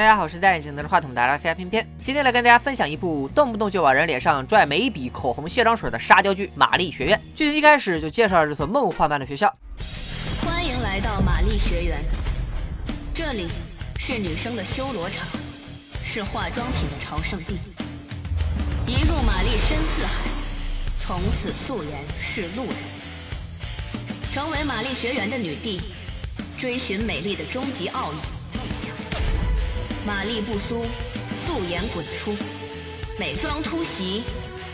大家好，我是戴眼镜拿着话筒的阿拉斯加偏偏，今天来跟大家分享一部动不动就往人脸上拽眉笔、口红、卸妆水的沙雕剧《玛丽学院》。剧情一开始就介绍了这所梦幻般的学校。欢迎来到玛丽学院，这里是女生的修罗场，是化妆品的朝圣地。一入玛丽深似海，从此素颜是路人。成为玛丽学园的女帝，追寻美丽的终极奥义。玛丽不苏，素颜滚出，美妆突袭，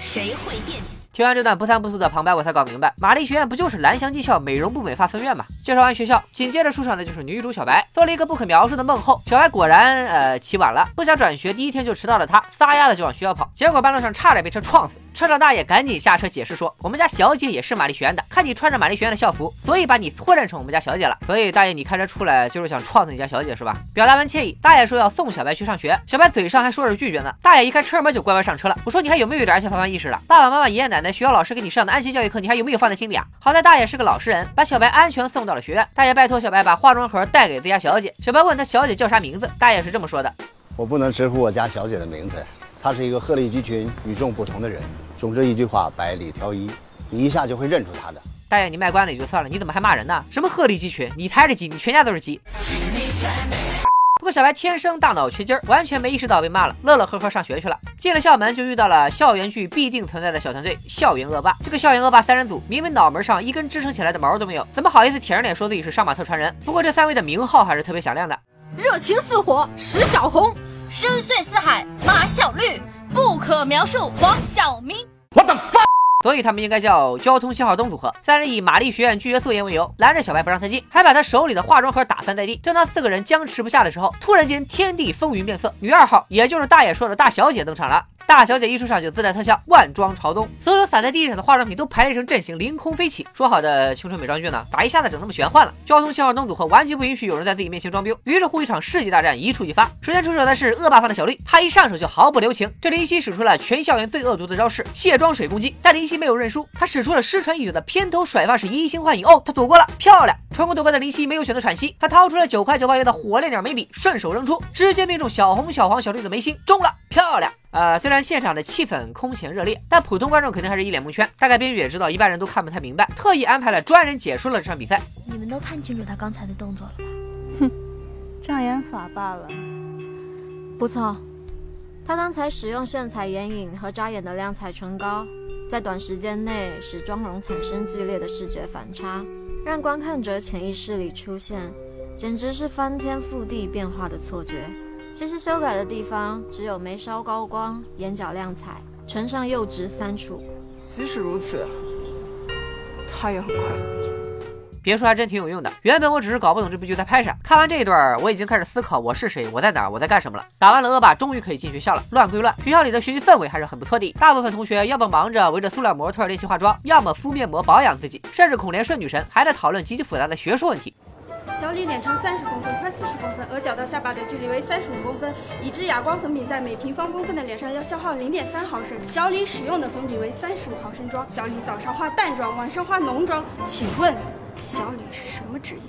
谁会惦记？听完这段不三不四的旁白，我才搞明白，玛丽学院不就是蓝翔技校美容部美发分院吗？介绍完学校，紧接着出场的就是女主小白，做了一个不可描述的梦后，小白果然呃起晚了，不想转学，第一天就迟到了。她撒丫子就往学校跑，结果半路上差点被车撞死。车长大爷赶紧下车解释说，我们家小姐也是玛丽学院的，看你穿着玛丽学院的校服，所以把你错认成我们家小姐了。所以大爷你开车出来就是想撞死你家小姐是吧？表达完歉意，大爷说要送小白去上学，小白嘴上还说着拒绝呢。大爷一开车门就乖乖上车了。我说你还有没有一点安全防范意识了？爸爸妈妈、爷爷奶奶、学校老师给你上的安全教育课，你还有没有放在心里啊？好在大爷是个老实人，把小白安全送到了学院。大爷拜托小白把化妆盒带给自家小姐。小白问他小姐叫啥名字，大爷是这么说的：我不能直呼我家小姐的名字，她是一个鹤立鸡群、与众不同的人。总之一句话，百里挑一，你一下就会认出他的。大爷，你卖关子也就算了，你怎么还骂人呢？什么鹤立鸡群？你才是鸡，你全家都是鸡。不过小白天生大脑缺筋儿，完全没意识到被骂了，乐乐呵呵上学去了。进了校门就遇到了校园剧必定存在的小团队——校园恶霸。这个校园恶霸三人组明明脑门上一根支撑起来的毛都没有，怎么好意思舔着脸说自己是上马特传人？不过这三位的名号还是特别响亮的：热情似火石小红，深邃似海马小可描述黄晓明。What the fuck？所以他们应该叫交通信号灯组合。三人以玛丽学院拒绝素颜为由，拦着小白不让他进，还把他手里的化妆盒打翻在地。正当四个人僵持不下的时候，突然间天地风云变色，女二号，也就是大爷说的大小姐登场了。大小姐一出场就自带特效，万装朝东，所有洒在地上的化妆品都排列成阵型，凌空飞起。说好的青春美妆剧呢？咋一下子整那么玄幻了？交通信号灯组合完全不允许有人在自己面前装逼，于是乎一场世纪大战一触即发。首先出手的是恶霸范的小绿，他一上手就毫不留情。这林夕使出了全校园最恶毒的招式——卸妆水攻击，但林夕没有认输，他使出了失传已久的偏头甩发式移形换影。哦，他躲过了，漂亮！成功躲过的林夕没有选择喘息，他掏出了九块九毛元的火烈鸟眉笔，顺手扔出，直接命中小红、小黄、小绿的眉心，中了，漂亮！呃，虽然现场的气氛空前热烈，但普通观众肯定还是一脸蒙圈。大概编剧也知道一般人都看不太明白，特意安排了专人解说了这场比赛。你们都看清楚他刚才的动作了吧？哼，障眼法罢了。不错，他刚才使用炫彩眼影和扎眼的亮彩唇膏，在短时间内使妆容产生剧烈的视觉反差，让观看者潜意识里出现简直是翻天覆地变化的错觉。其实修改的地方只有眉梢高光、眼角亮彩、唇上釉直三处。即使如此，他也很快乐。别说还真挺有用的。原本我只是搞不懂这部剧在拍啥，看完这一段，我已经开始思考我是谁，我在哪儿，我在干什么了。打完了恶霸，终于可以进学校了。乱归乱，学校里的学习氛围还是很不错的。大部分同学要么忙着围着塑料模特练习化妆，要么敷面膜保养自己，甚至孔连顺女神还在讨论极其复杂的学术问题。小李脸长三十公分，宽四十公分，额角到下巴的距离为三十五公分。已知哑光粉饼在每平方公分的脸上要消耗零点三毫升。小李使用的粉饼为三十五毫升装。小李早上化淡妆，晚上化浓妆。请问，小李是什么职业？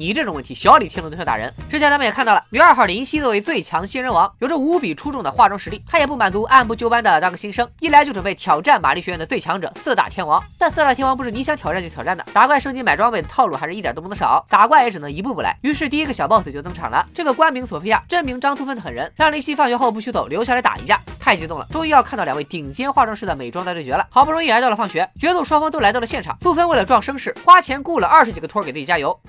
你这种问题，小李天龙都想打人。之前咱们也看到了，女二号林夕作为最强新人王，有着无比出众的化妆实力。她也不满足按部就班的当个新生，一来就准备挑战玛丽学院的最强者四大天王。但四大天王不是你想挑战就挑战的，打怪升级买装备的套路还是一点都不能少。打怪也只能一步步来。于是第一个小 boss 就登场了，这个官名索菲亚，真名张素芬的狠人，让林夕放学后不许走，留下来打一架。太激动了，终于要看到两位顶尖化妆师的美妆大对决了。好不容易挨到了放学，决斗双方都来到了现场。素芬为了壮声势，花钱雇了二十几个托给自己加油。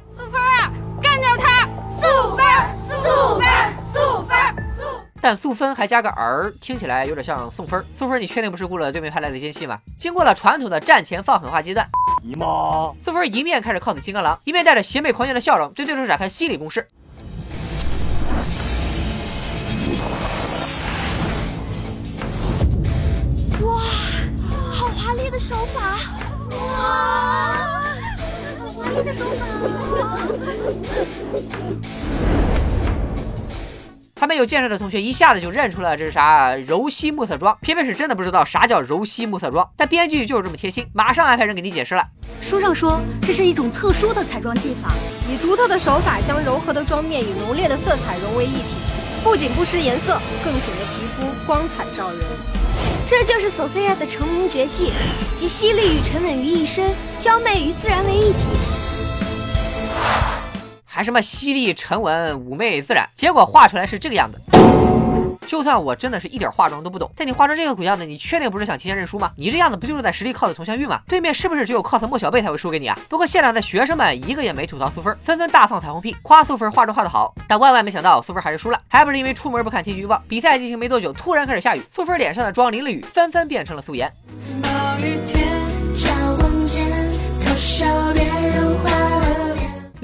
素芬！素芬，素芬，素芬，素。但素芬还加个儿，听起来有点像送分。素芬，你确定不是雇了对面派来的奸细吗？经过了传统的战前放狠话阶段，姨妈，素芬一面开始 cos 金刚狼，一面带着邪魅狂狷的笑容对对手展开心理攻势。还没有见识的同学一下子就认出了这是啥柔皙目测妆，偏偏是真的不知道啥叫柔皙目测妆，但编剧就是这么贴心，马上安排人给你解释了。书上说这是一种特殊的彩妆技法，以独特的手法将柔和的妆面与浓烈的色彩融为一体，不仅不失颜色，更显得皮肤光彩照人。这就是索菲亚的成名绝技，集犀利与沉稳于一身，娇媚与自然为一体。什么犀利、沉稳、妩媚、自然，结果画出来是这个样子。就算我真的是一点化妆都不懂，在你化成这个鬼样子，你确定不是想提前认输吗？你这样子不就是在实力 cos 佟湘玉吗？对面是不是只有 cos 莫小贝才会输给你啊？不过现场的学生们一个也没吐槽苏芬，纷纷大放彩虹屁，夸苏芬化妆化得好。但万万没想到，苏芬还是输了，还不是因为出门不看天气预报。比赛进行没多久，突然开始下雨，苏芬脸上的妆淋了雨，纷纷变成了素颜。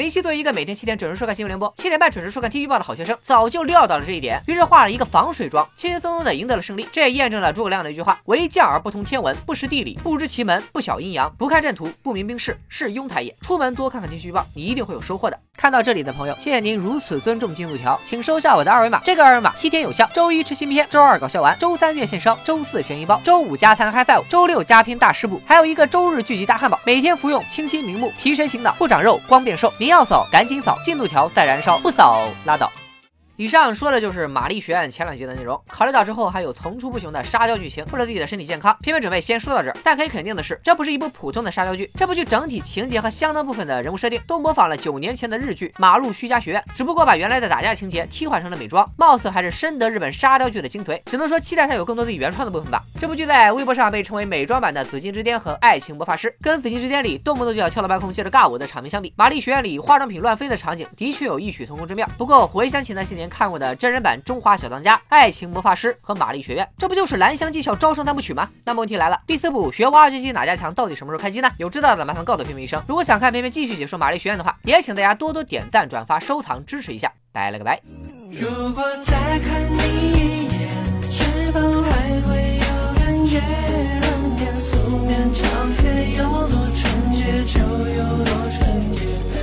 林夕作为一个每天七点准时收看新闻联播、七点半准时收看天气预报的好学生，早就料到了这一点，于是化了一个防水妆，轻轻松松的赢得了胜利。这也验证了诸葛亮的一句话：为将而不通天文，不识地理，不知奇门，不晓阴阳，不看阵图，不明兵势，是庸才也。出门多看看天气预报，你一定会有收获的。看到这里的朋友，谢谢您如此尊重进度条，请收下我的二维码。这个二维码七天有效，周一吃新片，周二搞笑完，周三月线烧，周四悬疑包，周五加餐 high five，周六加拼大师部，还有一个周日聚集大汉堡，每天服用清新明目，提神醒脑，不长肉，光变瘦。您要要扫赶紧扫，进度条在燃烧，不扫拉倒。以上说的就是玛丽学院前两集的内容。考虑到之后还有层出不穷的沙雕剧情，为了自己的身体健康，偏偏准备先说到这儿。但可以肯定的是，这不是一部普通的沙雕剧。这部剧整体情节和相当部分的人物设定都模仿了九年前的日剧《马路须加学院》，只不过把原来的打架情节替换成了美妆，貌似还是深得日本沙雕剧的精髓。只能说期待它有更多自己原创的部分吧。这部剧在微博上被称为美妆版的《紫禁之巅》和《爱情魔法师》，跟《紫禁之巅》里动不动就要跳到半空接着尬舞的场面相比，《玛丽学院》里化妆品乱飞的场景的确有异曲同工之妙。不过回想起那些年看过的真人版。《中华小当家》《爱情魔法师》和《玛丽学院》，这不就是蓝翔技校招生三部曲吗？那么问题来了，第四部学挖掘机哪家强到底什么时候开机呢？有知道的麻烦告诉片片一声。如果想看片片继续解说《玛丽学院》的话，也请大家多多点赞、转发、收藏，支持一下。拜了个拜。如果再看你一眼，是否还会当年素面朝天要多纯洁就有多纯洁